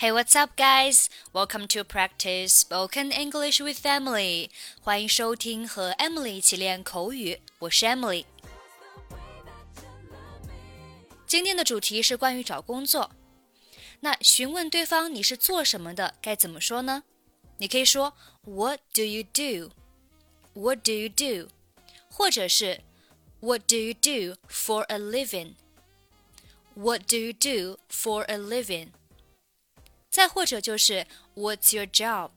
Hey, what's up, guys? Welcome to practice spoken English with Emily. 欢迎收听和 Emily 一起练口语，我是 Emily。今天的主题是关于找工作。那询问对方你是做什么的，该怎么说呢？你可以说 What do you do? What do you do? 或者是 What do you do for a living? What do you do for a living? 再或者就是 What's your job？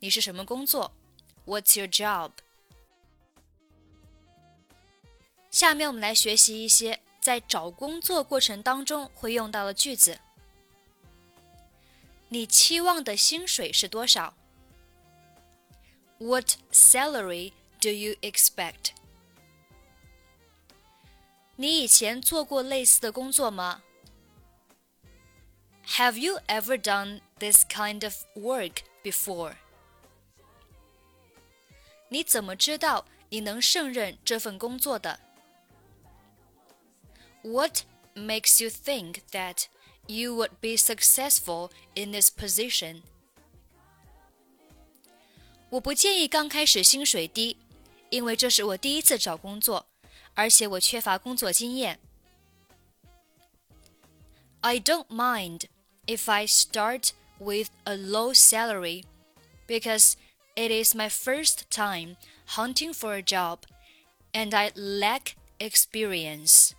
你是什么工作？What's your job？下面我们来学习一些在找工作过程当中会用到的句子。你期望的薪水是多少？What salary do you expect？你以前做过类似的工作吗 ？have you ever done this kind of work before? 你怎么知道你能胜任这份工作的？What makes you think that you would be successful in this position? 我不建议刚开始薪水低，因为这是我第一次找工作，而且我缺乏工作经验。I don't mind if I start with a low salary because it is my first time hunting for a job and I lack experience.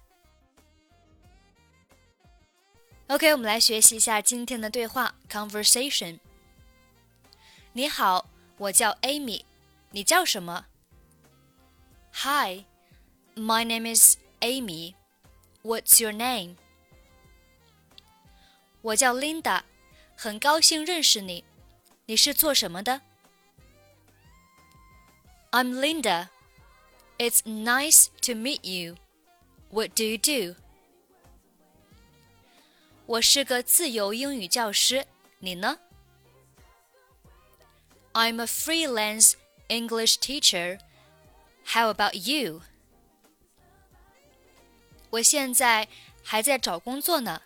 OK，我们来学习一下今天的对话 conversation。你好，我叫 Amy，你叫什么？Hi, my name is Amy. What's your name? 我叫 Linda，很高兴认识你。你是做什么的？I'm Linda. It's nice to meet you. What do you do? 我是个自由英语教师。你呢？I'm a freelance English teacher. How about you? 我现在还在找工作呢。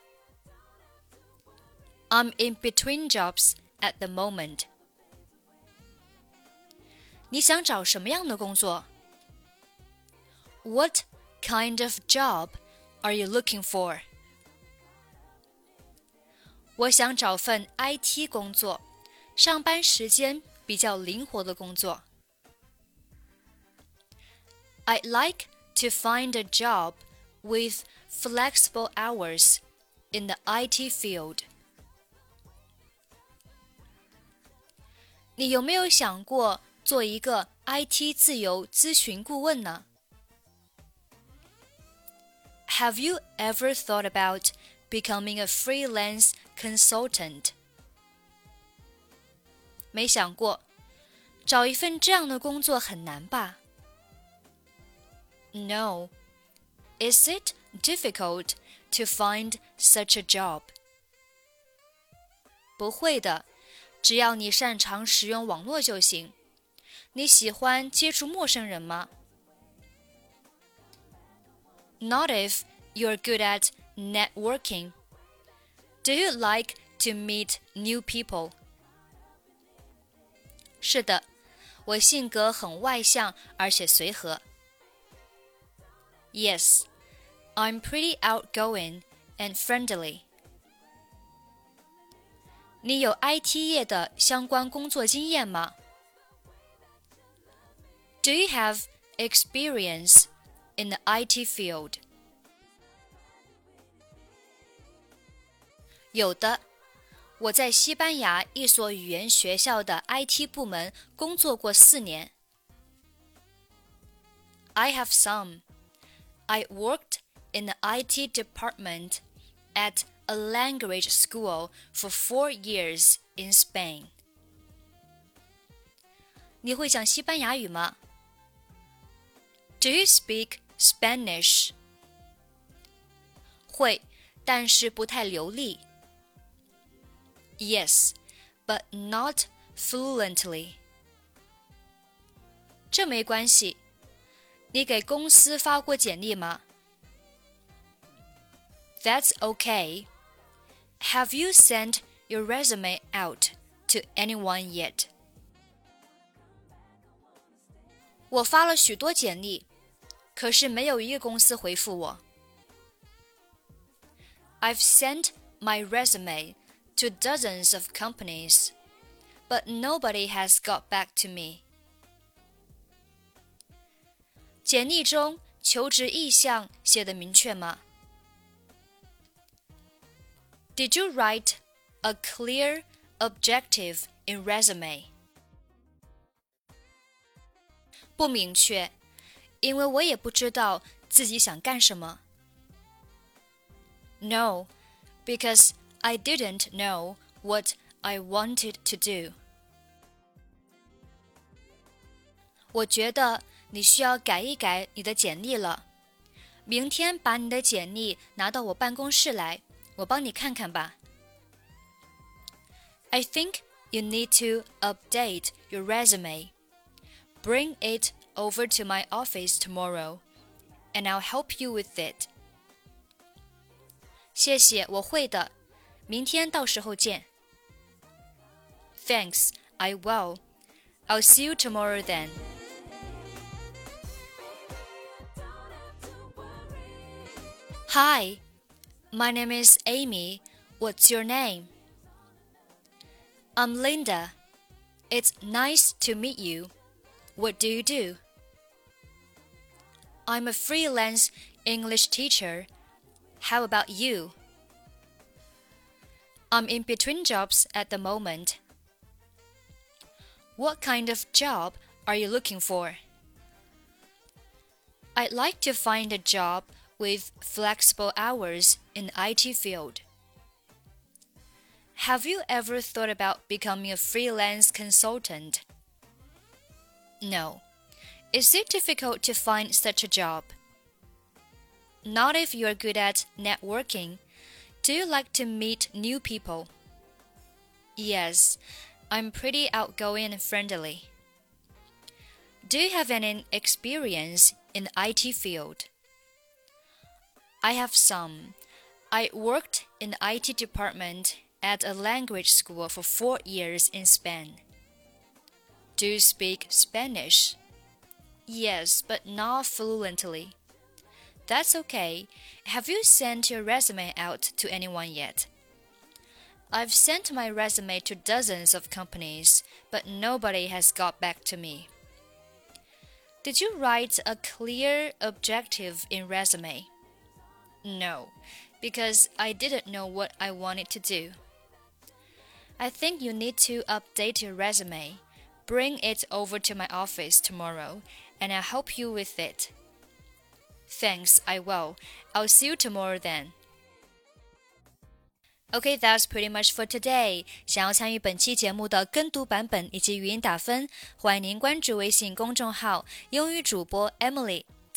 I'm in between jobs at the moment. 你想找什么样的工作？What kind of job are you looking for? 我想找份 IT 工作，上班时间比较灵活的工作。I'd like to find a job with flexible hours in the IT field. 你有没有想过做一个 IT 自由咨询顾问呢？Have you ever thought about becoming a freelance consultant？没想过，找一份这样的工作很难吧？No. Is it difficult to find such a job? 不会的。 只要你擅长使用网络就行。你喜欢接触陌生人吗？Not if you're good at networking. Do you like to meet new people? 是的，我性格很外向，而且随和。Yes, I'm pretty outgoing and friendly. 你有 IT 业的相关工作经验吗？Do you have experience in the IT field？有的，我在西班牙一所语言学校的 IT 部门工作过四年。I have some. I worked in the IT department at a language school for four years in Spain. 你会讲西班牙语吗？Do you speak Spanish? 会，但是不太流利。Yes, but not fluently. 这没关系。你给公司发过简历吗？That's okay. Have you sent your resume out to anyone yet. 我发了许多简历，可是没有一个公司回复我。I've sent my resume to dozens of companies, but nobody has got back to me. 简历中求职意向写的明确吗 ？Did you write a clear objective in resume? 不明确，因为我也不知道自己想干什么。No, because I didn't know what I wanted to do. 我觉得你需要改一改你的简历了。明天把你的简历拿到我办公室来， 我帮你看看吧。I think you need to update your resume. Bring it over to my office tomorrow, and I'll help you with it. 谢谢，我会的。明天到时候见。Thanks, I will. I'll see you tomorrow then. Hi, my name is Amy. What's your name? I'm Linda. It's nice to meet you. What do you do? I'm a freelance English teacher. How about you? I'm in between jobs at the moment. What kind of job are you looking for? I'd like to find a job with flexible hours in IT field. Have you ever thought about becoming a freelance consultant? No. Is it difficult to find such a job? Not if you're good at networking. Do you like to meet new people? Yes, I'm pretty outgoing and friendly. Do you have any experience in the IT field? I have some. I worked in the IT department at a language school for four years in Spain. Do you speak Spanish? Yes, but not fluently. That's okay. Have you sent your resume out to anyone yet? I've sent my resume to dozens of companies, but nobody has got back to me. Did you write a clear objective in resume? No, because I didn't know what I wanted to do. I think you need to update your resume. Bring it over to my office tomorrow, and I'll help you with it. Thanks, I will. I'll see you tomorrow then. Okay, that's pretty much for today. 想要参与本期节目的跟读版本以及语音打分，欢迎您关注微信公众号“英语主播 Emily”。